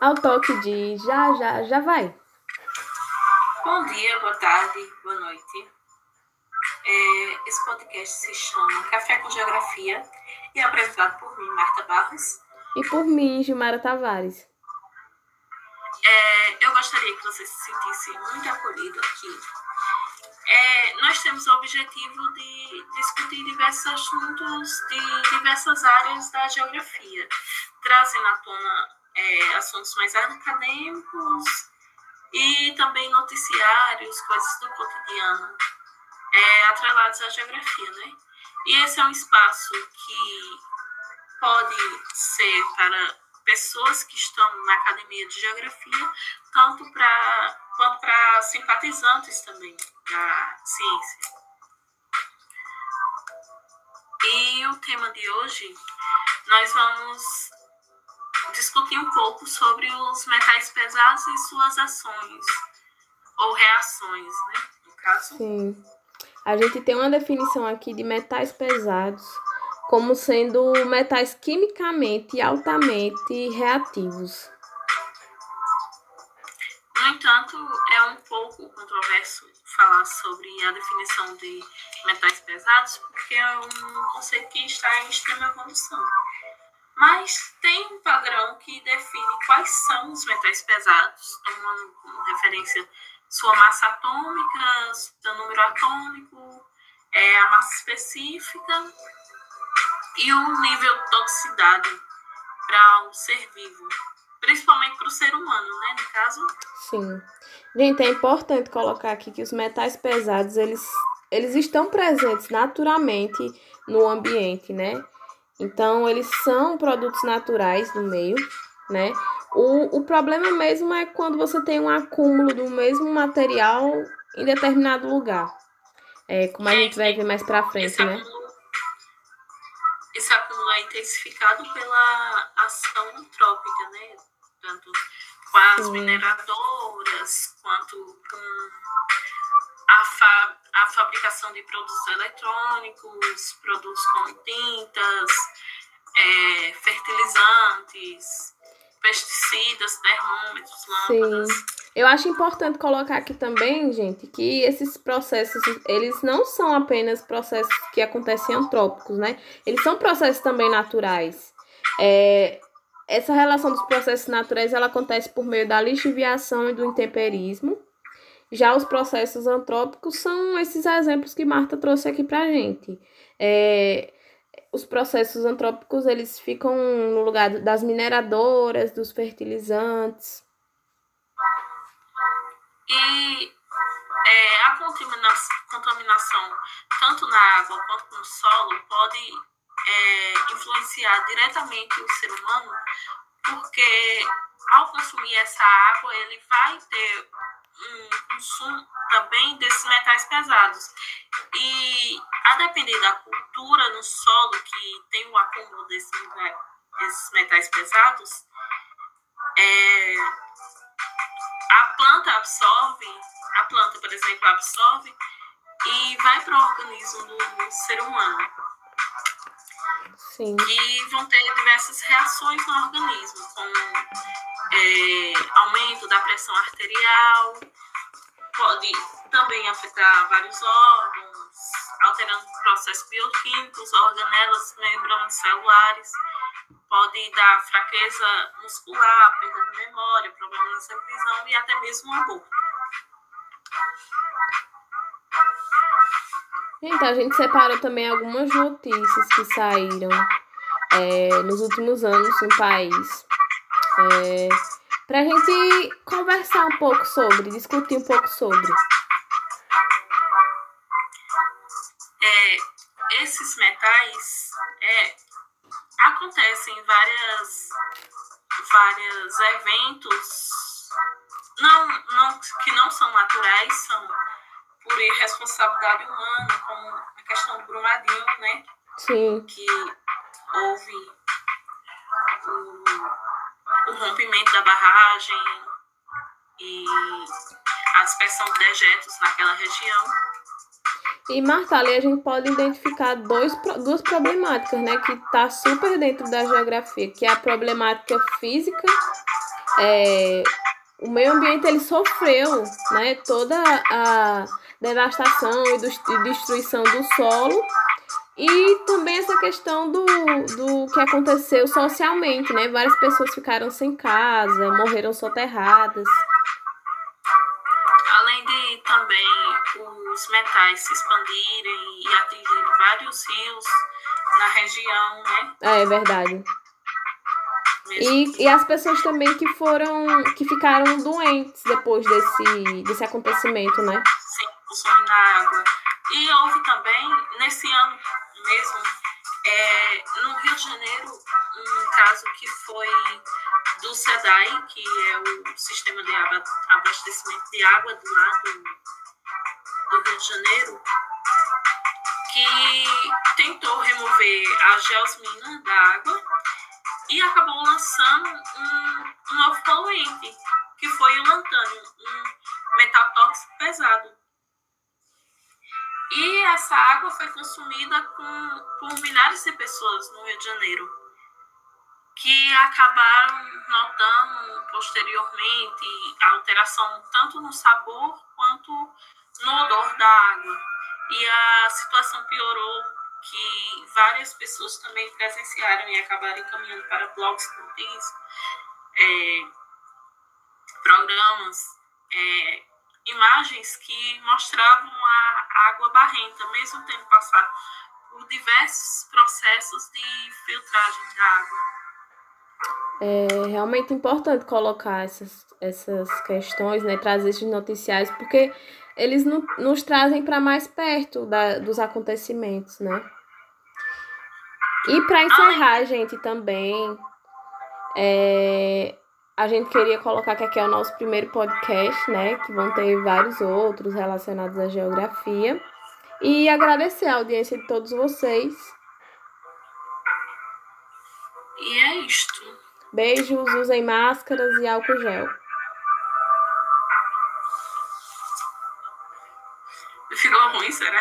ao toque de já, já, já vai. Bom dia, boa tarde, boa noite. É, esse podcast se chama Café com Geografia e é apresentado por mim, Marta Barros. E por mim, Gilmara Tavares. É, eu gostaria que você se sentisse muito acolhido aqui. É, nós temos o objetivo de discutir diversos assuntos de diversas áreas da geografia, trazendo à tona é, assuntos mais acadêmicos e também noticiários, coisas do cotidiano, é, atrelados à geografia, né? E esse é um espaço que pode ser para pessoas que estão na academia de geografia, tanto para quanto para simpatizantes também da ciência. E o tema de hoje, nós vamos discutir um pouco sobre os metais pesados e suas ações ou reações, né? No caso. Sim. A gente tem uma definição aqui de metais pesados como sendo metais quimicamente altamente reativos. No entanto, é um pouco controverso falar sobre a definição de metais pesados, porque é um conceito que está em extrema evolução. Mas tem um padrão que define quais são os metais pesados, tomando como referência sua massa atômica, seu número atômico, é, a massa específica e o nível de toxicidade para o ser vivo, principalmente para o ser humano, né, no caso. Sim. Gente, é importante colocar aqui que os metais pesados, eles, eles estão presentes naturalmente no ambiente, né? Então, eles são produtos naturais do meio, né? O, o problema mesmo é quando você tem um acúmulo do mesmo material em determinado lugar. É, como a gente vai ver mais pra frente, esse né? Acúmulo, esse acúmulo é intensificado pela ação antrópica, né? Tanto com as Sim. mineradoras, quanto com a, fa a fabricação de produtos eletrônicos, produtos como tintas, é, fertilizantes, pesticidas, termômetros, lâmpadas. Sim. Eu acho importante colocar aqui também, gente, que esses processos, eles não são apenas processos que acontecem antrópicos, né? Eles são processos também naturais. É, essa relação dos processos naturais, ela acontece por meio da lixiviação e do intemperismo. Já os processos antrópicos são esses exemplos que Marta trouxe aqui pra gente. É, os processos antrópicos, eles ficam no lugar das mineradoras, dos fertilizantes. E é, a contaminação, contaminação, tanto na água quanto no solo, pode é, influenciar diretamente o ser humano, porque ao consumir essa água, ele vai ter um consumo também desses metais pesados. E a depender da cultura no solo que tem o acúmulo desses, desses metais pesados, é, a planta absorve, a planta, por exemplo, absorve e vai para o organismo do, do ser humano. Sim. E vão ter diversas reações no organismo, como é, aumento da pressão arterial, pode também afetar vários órgãos, alterando processos bioquímicos, organelas, membranas celulares, pode dar fraqueza muscular, perda de memória, problemas de visão e até mesmo aborto. Gente, a gente separou também algumas notícias que saíram é, nos últimos anos no país. É, pra gente conversar um pouco sobre, discutir um pouco sobre. É, esses metais é, acontecem em várias, vários eventos não, não, que não são naturais, são por irresponsabilidade humana, como a questão do Brumadinho, né? Sim, que houve o, o rompimento da barragem e a dispersão de dejetos naquela região. E, Marta, ali a gente pode identificar dois, duas problemáticas, né? Que tá super dentro da geografia, que é a problemática física é, o meio ambiente ele sofreu né, toda a devastação e, destruição do solo e também essa questão do, do que aconteceu socialmente, né? Várias pessoas ficaram sem casa, morreram soterradas. Além de também os metais se expandirem e atingirem vários rios na região, né? É, é verdade. E, e as pessoas também que foram, que ficaram doentes depois desse, desse acontecimento, né? Sim, consumindo água. E houve também, nesse ano mesmo, é, no Rio de Janeiro, um caso que foi do SEDAI, que é o sistema de abastecimento de água do lado do Rio de Janeiro, que tentou remover a geosmina da água e acabou lançando um, um novo poluente, que foi o lantânio, um metal tóxico pesado. E essa água foi consumida com, por milhares de pessoas no Rio de Janeiro, que acabaram notando posteriormente a alteração tanto no sabor quanto no odor da água. E a situação piorou que várias pessoas também presenciaram e acabaram encaminhando para blogs como isso, é, programas, é, imagens que mostravam a água barrenta, mesmo tendo passado por diversos processos de filtragem da água. É realmente importante colocar essas, essas questões, né, trazer esses noticiários, porque eles no, nos trazem para mais perto da, dos acontecimentos, né? E para encerrar, gente, também, é, a gente queria colocar que aqui é o nosso primeiro podcast, né? Que vão ter vários outros relacionados à geografia. E agradecer a audiência de todos vocês. E é isto. Beijos, usem máscaras e álcool gel. Ficou ruim, será?